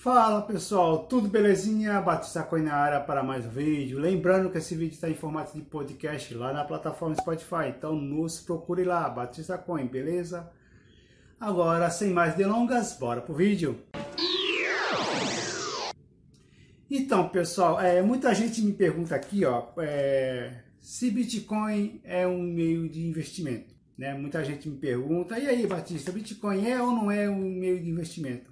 Fala pessoal, tudo belezinha? Batista Coin na área para mais um vídeo. Lembrando que esse vídeo está em formato de podcast lá na plataforma Spotify, então nos procure lá, Batista Coin, beleza? Agora, sem mais delongas, bora pro vídeo. Então pessoal, é, muita gente me pergunta aqui ó, é, se Bitcoin é um meio de investimento. Né? Muita gente me pergunta, e aí Batista, Bitcoin é ou não é um meio de investimento?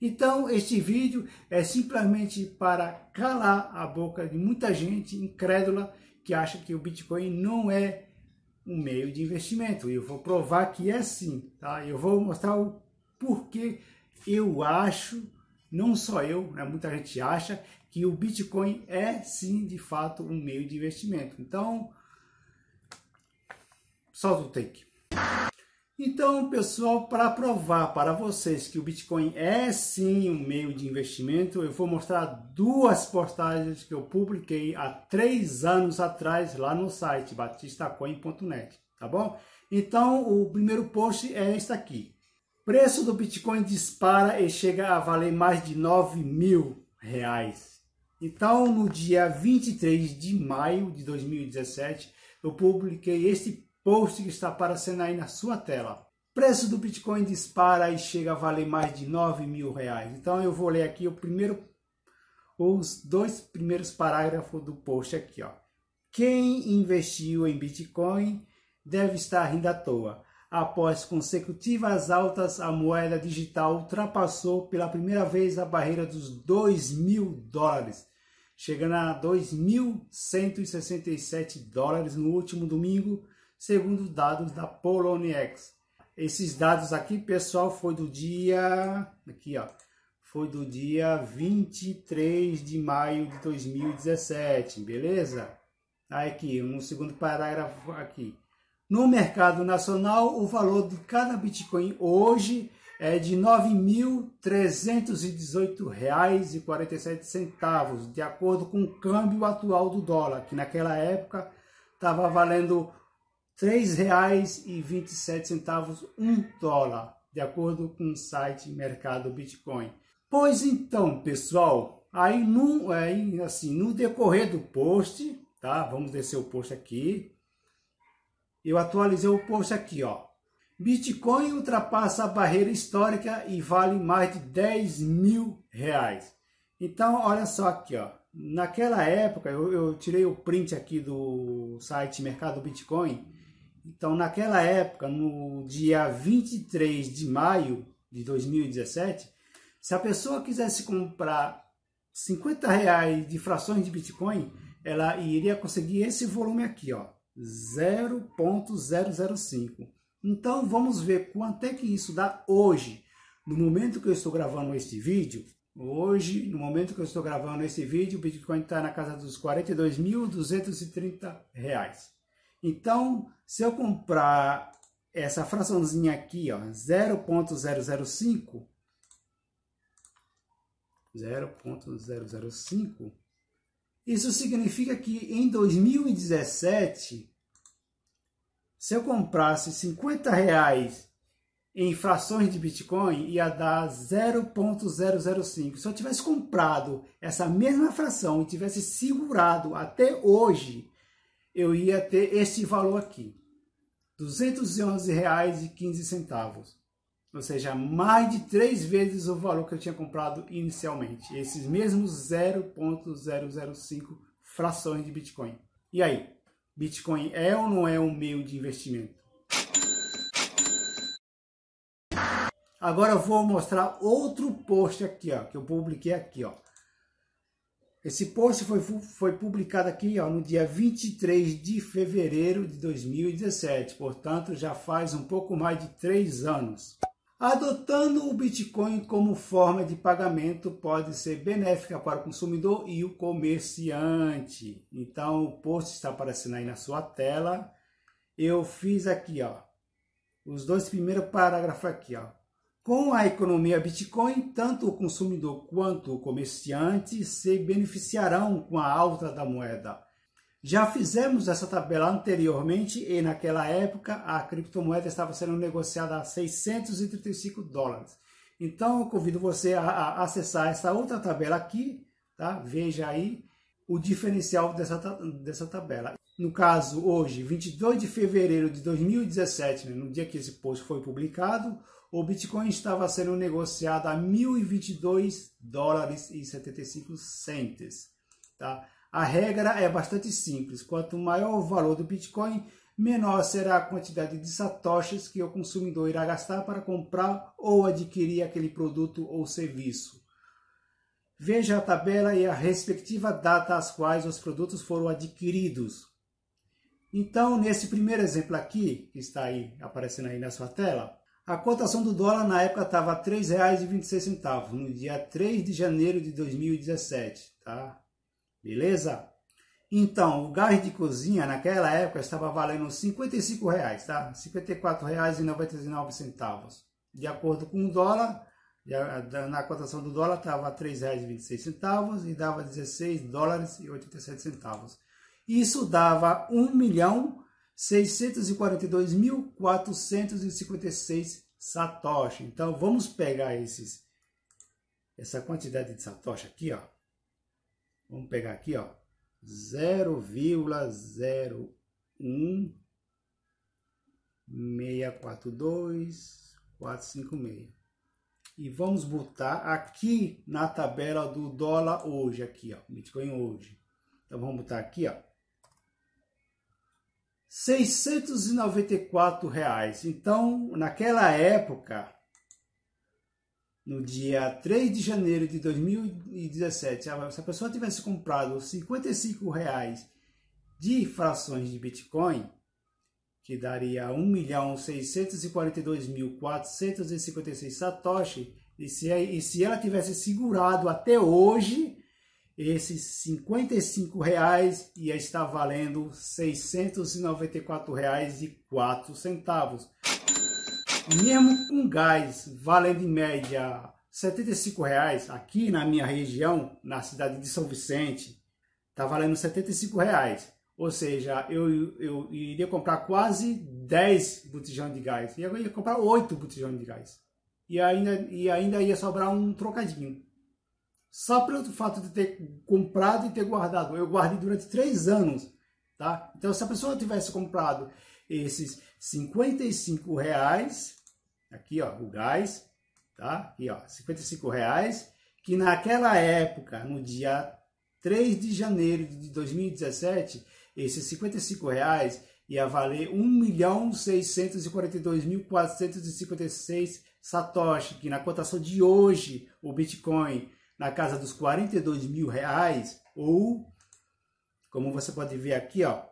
Então, este vídeo é simplesmente para calar a boca de muita gente incrédula que acha que o Bitcoin não é um meio de investimento. Eu vou provar que é sim, tá? Eu vou mostrar o porquê eu acho, não só eu, né? muita gente acha que o Bitcoin é sim, de fato, um meio de investimento. Então, solta o take. Então, pessoal, para provar para vocês que o Bitcoin é sim um meio de investimento, eu vou mostrar duas postagens que eu publiquei há três anos atrás lá no site batistacoin.net, tá bom? Então, o primeiro post é este aqui. Preço do Bitcoin dispara e chega a valer mais de 9 mil reais. Então, no dia 23 de maio de 2017, eu publiquei este post que está aparecendo aí na sua tela. Preço do Bitcoin dispara e chega a valer mais de 9 mil reais. Então eu vou ler aqui o primeiro, os dois primeiros parágrafos do post aqui. Ó. Quem investiu em Bitcoin deve estar rindo à toa. Após consecutivas altas, a moeda digital ultrapassou pela primeira vez a barreira dos 2 mil dólares, chegando a 2.167 dólares no último domingo, segundo dados da Poloniex. Esses dados aqui, pessoal, foi do dia aqui, ó, foi do dia 23 de maio de 2017, beleza? Aqui, um segundo parágrafo aqui. No mercado nacional, o valor de cada Bitcoin hoje é de R$ 9.318,47, de acordo com o câmbio atual do dólar, que naquela época estava valendo 3,27 um dólar, de acordo com o site Mercado Bitcoin. Pois então, pessoal, aí no, aí, assim, no decorrer do post, tá? Vamos descer o post aqui. Eu atualizei o post aqui, ó. Bitcoin ultrapassa a barreira histórica e vale mais de 10 mil reais. Então, olha só aqui, ó. Naquela época, eu, eu tirei o print aqui do site Mercado Bitcoin então, naquela época, no dia 23 de maio de 2017, se a pessoa quisesse comprar 50 reais de frações de Bitcoin, ela iria conseguir esse volume aqui, ó, 0.005. Então, vamos ver quanto é que isso dá hoje. No momento que eu estou gravando este vídeo, hoje, no momento que eu estou gravando esse vídeo, o Bitcoin está na casa dos 42.230 reais. Então, se eu comprar essa fraçãozinha aqui, ó, 0.005, 0.005, isso significa que em 2017, se eu comprasse 50 reais em frações de Bitcoin, ia dar 0.005. Se eu tivesse comprado essa mesma fração e tivesse segurado até hoje, eu ia ter esse valor aqui, R$ 211,15. Ou seja, mais de três vezes o valor que eu tinha comprado inicialmente. Esses mesmos 0,005 frações de Bitcoin. E aí, Bitcoin é ou não é um meio de investimento? Agora eu vou mostrar outro post aqui, ó, que eu publiquei aqui, ó. Esse post foi, foi publicado aqui ó, no dia 23 de fevereiro de 2017, portanto já faz um pouco mais de três anos. Adotando o Bitcoin como forma de pagamento pode ser benéfica para o consumidor e o comerciante. Então o post está aparecendo aí na sua tela. Eu fiz aqui, ó, os dois primeiros parágrafos aqui, ó. Com a economia Bitcoin, tanto o consumidor quanto o comerciante se beneficiarão com a alta da moeda. Já fizemos essa tabela anteriormente e naquela época a criptomoeda estava sendo negociada a 635 dólares. Então eu convido você a, acessar essa outra tabela aqui, tá? Veja aí o diferencial dessa, dessa tabela. No caso, hoje, 22 de fevereiro de 2017, né, no dia que esse post foi publicado, o Bitcoin estava sendo negociado a 1.022 dólares e 75 centes. Tá? A regra é bastante simples. Quanto maior o valor do Bitcoin, menor será a quantidade de satoshis que o consumidor irá gastar para comprar ou adquirir aquele produto ou serviço. Veja a tabela e a respectiva data às quais os produtos foram adquiridos. Então, nesse primeiro exemplo aqui, que está aí aparecendo aí na sua tela, a cotação do dólar na época estava R$ 3,26, no dia 3 de janeiro de 2017, tá? Beleza? Então, o gás de cozinha naquela época estava valendo 55 reais, tá? R$ 54,99. De acordo com o dólar, na cotação do dólar estava R$ 3,26 e dava 16 dólares e 87 centavos. Isso dava 1 milhão 642.456 satoshi. Então vamos pegar esses essa quantidade de satoshi aqui, ó. Vamos pegar aqui, ó. 0,01642 e vamos botar aqui na tabela do dólar hoje aqui, ó, Bitcoin hoje. Então vamos botar aqui, ó, 694 reais. Então, naquela época, no dia 3 de janeiro de 2017, se a pessoa tivesse comprado 55 reais de frações de Bitcoin, que daria 1.642.456 satoshi, e se, e se ela tivesse segurado até hoje, esses 55 reais ia estar valendo 694 reais e 4 centavos. Mesmo com gás valendo em média 75 reais, aqui na minha região, na cidade de São Vicente, está valendo 75 reais. Ou seja, eu, eu iria comprar quase 10 botijões de gás. E eu ia comprar 8 botijões de gás. E ainda, e ainda ia sobrar um trocadinho. Só pelo fato de ter comprado e ter guardado. Eu guardei durante três anos. Tá? Então, se a pessoa tivesse comprado esses 55 reais, aqui ó, o gás, tá? Aqui ó, 55 reais, que naquela época, no dia 3 de janeiro de 2017, esses 55 reais ia valer 1.642.456 satoshi, que na cotação de hoje, o Bitcoin na casa dos 42 mil reais, ou, como você pode ver aqui, ó,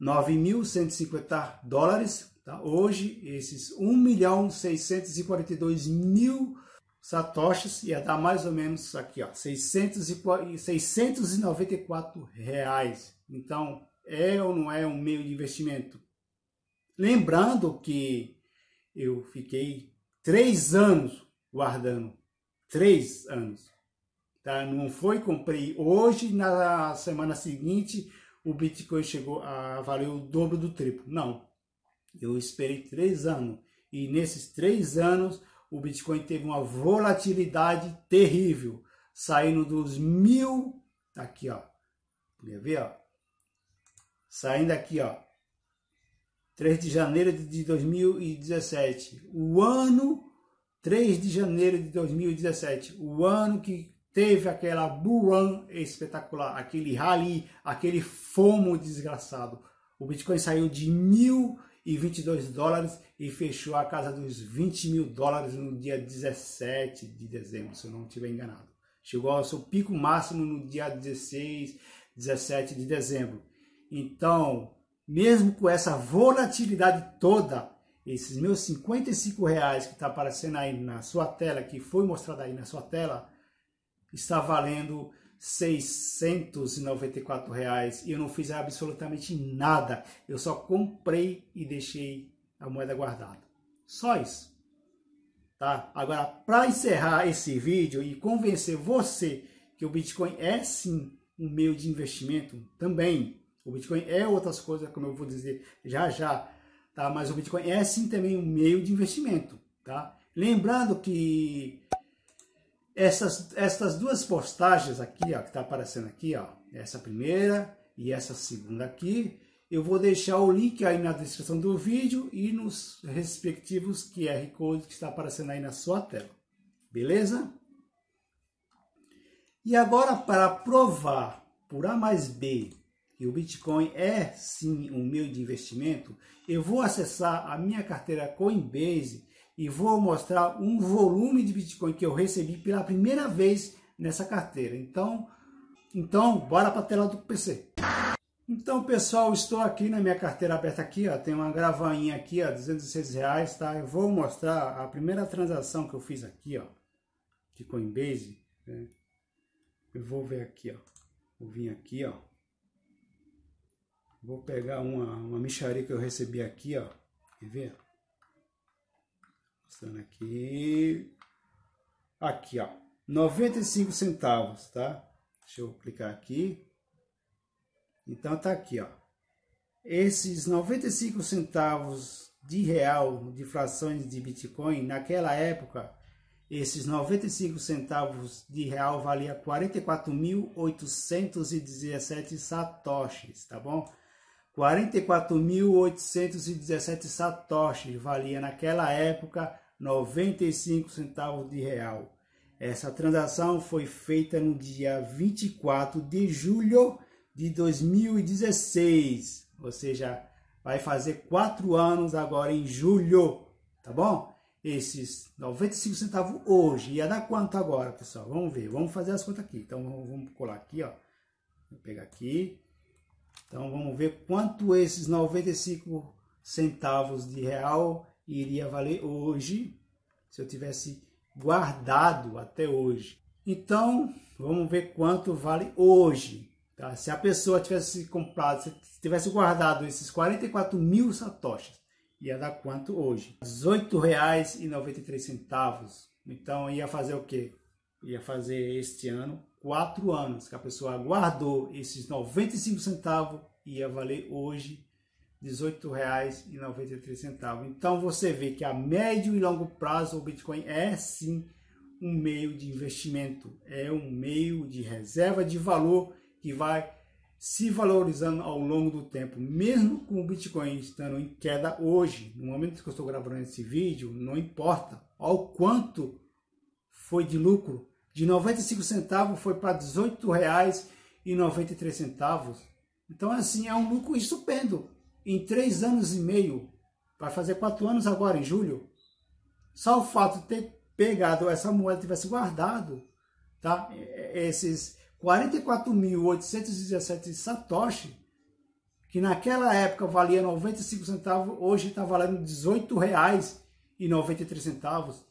9.150 dólares. Tá? Hoje, esses 1 milhão 642 mil satoshis ia dar mais ou menos aqui, ó, 600 e, 694 reais. Então, é ou não é um meio de investimento? Lembrando que eu fiquei três anos guardando, três anos. Tá? Não foi, comprei hoje, na semana seguinte o Bitcoin chegou a valer o dobro do triplo. Não. Eu esperei três anos. E nesses três anos o Bitcoin teve uma volatilidade terrível. Saindo dos mil. Aqui, ó. Quer ver, ó? Saindo aqui, ó. 3 de janeiro de 2017. O ano 3 de janeiro de 2017. O ano que teve aquela bull run espetacular, aquele rally, aquele fomo desgraçado. O Bitcoin saiu de 1.022 dólares e fechou a casa dos 20 mil dólares no dia 17 de dezembro, se eu não estiver enganado. Chegou ao seu pico máximo no dia 16, 17 de dezembro. Então, mesmo com essa volatilidade toda, esses meus 55 reais que está aparecendo aí na sua tela, que foi mostrado aí na sua tela, está valendo 694 reais e eu não fiz absolutamente nada. Eu só comprei e deixei a moeda guardada. Só isso. Tá? Agora, para encerrar esse vídeo e convencer você que o Bitcoin é sim um meio de investimento também. O Bitcoin é outras coisas, como eu vou dizer já já, tá? Mas o Bitcoin é sim também um meio de investimento, tá? Lembrando que essas, essas duas postagens aqui, ó, que está aparecendo aqui, ó, essa primeira e essa segunda aqui, eu vou deixar o link aí na descrição do vídeo e nos respectivos QR Code que está aparecendo aí na sua tela. Beleza? E agora, para provar por A mais B que o Bitcoin é sim um meio de investimento, eu vou acessar a minha carteira Coinbase e vou mostrar um volume de Bitcoin que eu recebi pela primeira vez nessa carteira. Então, então bora para a tela do PC. Então, pessoal, estou aqui na minha carteira aberta aqui, ó, tem uma gravainha aqui, ó, 206 reais, tá? Eu vou mostrar a primeira transação que eu fiz aqui, ó, de Coinbase, né? Eu vou ver aqui, ó, vou vir aqui, ó, vou pegar uma, uma micharia que eu recebi aqui, ó, quer ver? Mostrando aqui. Aqui, ó. 95 centavos, tá? Deixa eu clicar aqui. Então tá aqui, ó. Esses 95 centavos de real de frações de Bitcoin, naquela época, esses 95 centavos de real valia 44.817 satoshis, tá bom? 44.817 satoshis valia naquela época 95 centavos de real. Essa transação foi feita no dia 24 de julho de 2016, ou seja, vai fazer quatro anos agora em julho, tá bom? Esses 95 centavos hoje, ia dar quanto agora, pessoal? Vamos ver, vamos fazer as contas aqui. Então vamos colar aqui, ó. Vou pegar aqui. Então vamos ver quanto esses 95 centavos de real iria valer hoje, se eu tivesse guardado até hoje. Então, vamos ver quanto vale hoje. Tá? Se a pessoa tivesse comprado, se tivesse guardado esses 44 mil satoshis, ia dar quanto hoje? R$ 18,93. Então, ia fazer o quê? Ia fazer este ano, quatro anos que a pessoa guardou esses 95 centavos, ia valer hoje R$ 18,93. Então você vê que a médio e longo prazo o Bitcoin é sim um meio de investimento, é um meio de reserva de valor que vai se valorizando ao longo do tempo, mesmo com o Bitcoin estando em queda hoje, no momento que eu estou gravando esse vídeo, não importa ao quanto foi de lucro, de 95 centavos foi para R$ 18,93. Então, assim, é um lucro estupendo em três anos e meio, vai fazer quatro anos agora, em julho, só o fato de ter pegado essa moeda, tivesse guardado, tá? esses 44.817 satoshi, que naquela época valia 95 centavos, hoje está valendo R$ 18,93.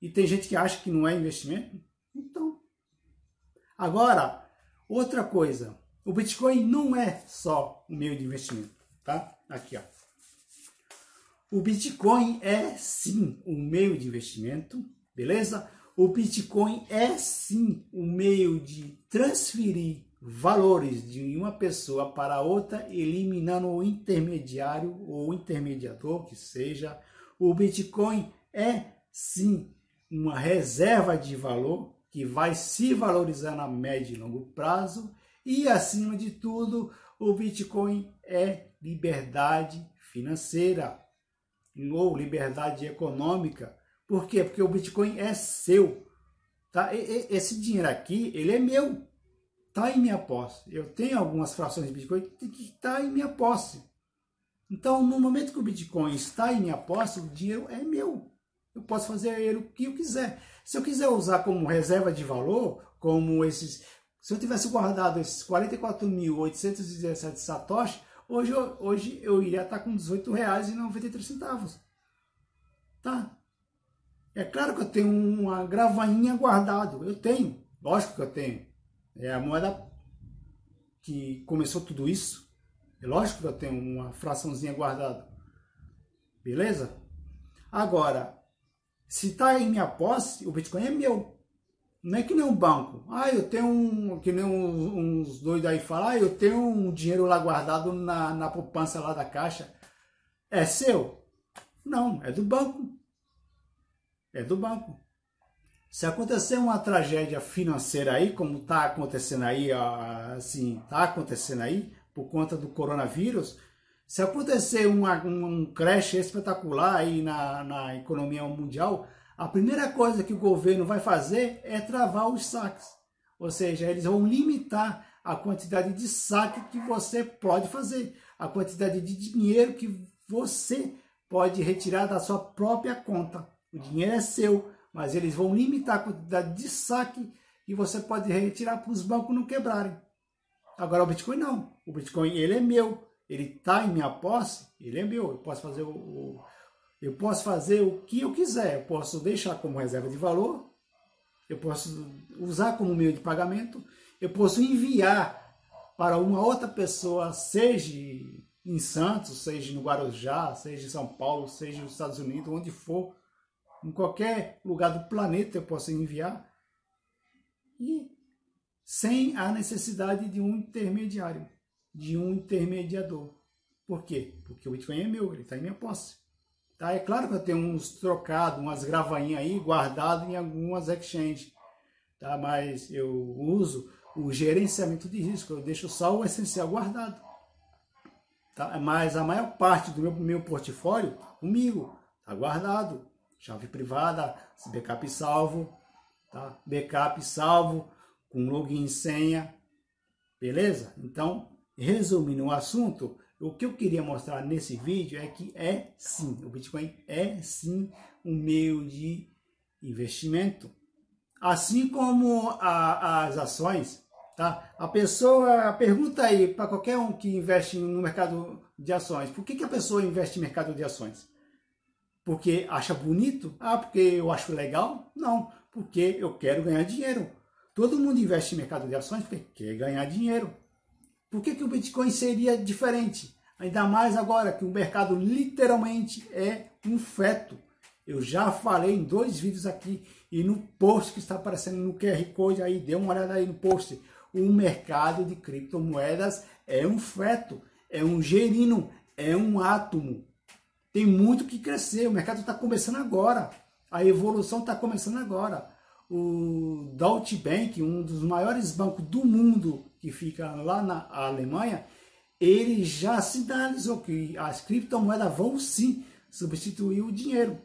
E tem gente que acha que não é investimento? Então. Agora, outra coisa. O Bitcoin não é só um meio de investimento tá? Aqui, ó. O Bitcoin é sim um meio de investimento, beleza? O Bitcoin é sim um meio de transferir valores de uma pessoa para outra, eliminando o intermediário ou intermediador que seja. O Bitcoin é sim uma reserva de valor que vai se valorizar na médio e longo prazo e acima de tudo, o Bitcoin é liberdade financeira ou liberdade econômica. Por quê? Porque o Bitcoin é seu. Tá? Esse dinheiro aqui, ele é meu. Está em minha posse. Eu tenho algumas frações de Bitcoin que está em minha posse. Então, no momento que o Bitcoin está em minha posse, o dinheiro é meu. Eu posso fazer ele o que eu quiser. Se eu quiser usar como reserva de valor, como esses. Se eu tivesse guardado esses 44.817 satoshi, Hoje, hoje eu iria estar com R$18,93. Tá? É claro que eu tenho uma gravainha guardado. Eu tenho. Lógico que eu tenho. É a moeda que começou tudo isso. É lógico que eu tenho uma fraçãozinha guardada. Beleza? Agora, se está em minha posse, o Bitcoin é meu. Não é que nem um banco. Ah, eu tenho um. Que nem uns, uns doidos aí falam, ah, eu tenho um dinheiro lá guardado na, na poupança lá da caixa. É seu? Não, é do banco. é do banco. Se acontecer uma tragédia financeira aí, como está acontecendo aí, assim, está acontecendo aí, por conta do coronavírus, se acontecer uma, um crash espetacular aí na, na economia mundial, a primeira coisa que o governo vai fazer é travar os saques. Ou seja, eles vão limitar a quantidade de saque que você pode fazer, a quantidade de dinheiro que você pode retirar da sua própria conta. O dinheiro é seu, mas eles vão limitar a quantidade de saque que você pode retirar para os bancos não quebrarem. Agora o Bitcoin não. O Bitcoin ele é meu, ele está em minha posse, ele é meu. Eu posso fazer o, o, eu posso fazer o que eu quiser. Eu posso deixar como reserva de valor, eu posso usar como meio de pagamento, eu posso enviar para uma outra pessoa, seja em Santos, seja no Guarujá, seja em São Paulo, seja nos Estados Unidos, onde for, em qualquer lugar do planeta eu posso enviar. E sem a necessidade de um intermediário, de um intermediador. Por quê? Porque o Bitcoin é meu, ele está em minha posse. Tá? É claro que eu tenho uns trocados, umas gravainhas aí guardadas em algumas exchanges, tá? mas eu uso o gerenciamento de risco, eu deixo só o essencial guardado. Tá? Mas a maior parte do meu, meu portfólio está comigo, está guardado. Chave privada, backup salvo, tá? backup salvo, com login e senha, beleza? Então, resumindo o assunto, o que eu queria mostrar nesse vídeo é que é sim, o Bitcoin é sim um meio de investimento. Assim como a, as ações, tá? A pessoa pergunta aí para qualquer um que investe no mercado de ações, por que, que a pessoa investe no mercado de ações? Porque acha bonito? Ah, porque eu acho legal? Não, porque eu quero ganhar dinheiro. Todo mundo investe em mercado de ações porque quer ganhar dinheiro. Por que, que o Bitcoin seria diferente? Ainda mais agora que o mercado literalmente é um feto. Eu já falei em dois vídeos aqui e no post que está aparecendo no QR Code aí, dê uma olhada aí no post. O mercado de criptomoedas é um feto, é um gerino, é um átomo. Tem muito que crescer, o mercado está começando agora. A evolução está começando agora o Deutsche Bank, um dos maiores bancos do mundo que fica lá na Alemanha, ele já sinalizou que as criptomoedas vão sim substituir o dinheiro.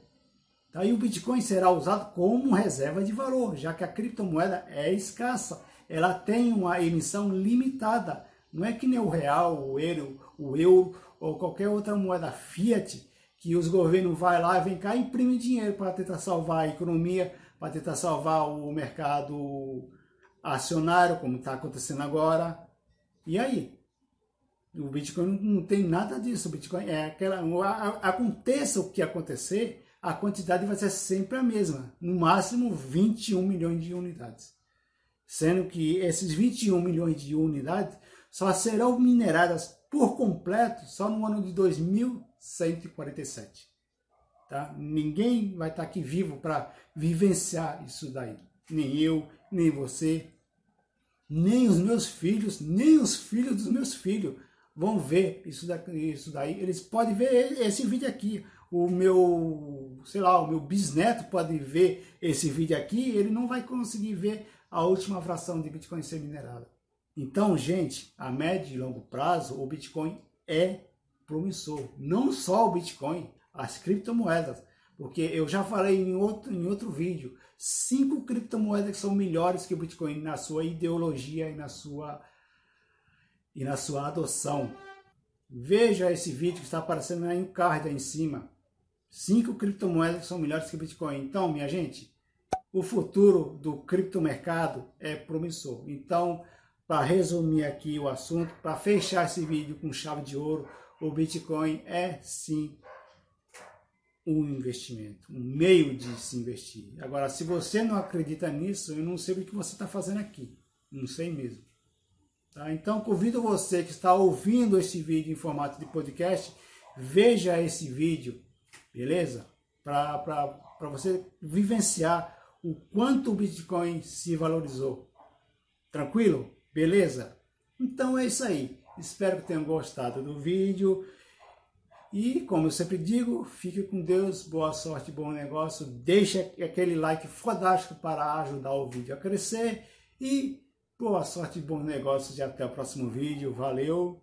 Daí o Bitcoin será usado como reserva de valor, já que a criptomoeda é escassa, ela tem uma emissão limitada. Não é que nem o real, o euro, o euro ou qualquer outra moeda fiat que os governos vai lá vem cá e imprime dinheiro para tentar salvar a economia, para tentar salvar o mercado acionário, como está acontecendo agora. E aí? O Bitcoin não tem nada disso. O Bitcoin é aquela. Aconteça o que acontecer, a quantidade vai ser sempre a mesma. No máximo 21 milhões de unidades. Sendo que esses 21 milhões de unidades só serão mineradas por completo só no ano de 2147. Tá? Ninguém vai estar aqui vivo para vivenciar isso daí. Nem eu, nem você, nem os meus filhos, nem os filhos dos meus filhos vão ver isso, daqui, isso daí. Eles podem ver esse vídeo aqui. O meu, sei lá, o meu bisneto pode ver esse vídeo aqui, ele não vai conseguir ver a última fração de Bitcoin ser minerada. Então, gente, a médio e longo prazo, o Bitcoin é promissor. Não só o Bitcoin, as criptomoedas. Porque eu já falei em outro, em outro vídeo, cinco criptomoedas que são melhores que o Bitcoin na sua ideologia e na sua, e na sua adoção. Veja esse vídeo que está aparecendo aí no card aí em cima. Cinco criptomoedas que são melhores que o Bitcoin. Então, minha gente, o futuro do criptomercado é promissor. Então, para resumir aqui o assunto, para fechar esse vídeo com chave de ouro, o Bitcoin é sim um investimento, um meio de se investir. Agora, se você não acredita nisso, eu não sei o que você está fazendo aqui. Não sei mesmo. Tá? Então, convido você que está ouvindo esse vídeo em formato de podcast, veja esse vídeo, beleza? Para você vivenciar o quanto o Bitcoin se valorizou. Tranquilo? Beleza? Então é isso aí. Espero que tenham gostado do vídeo. E, como eu sempre digo, fique com Deus, boa sorte, bom negócio. Deixe aquele like fodástico para ajudar o vídeo a crescer. E boa sorte, bom negócio e até o próximo vídeo. Valeu!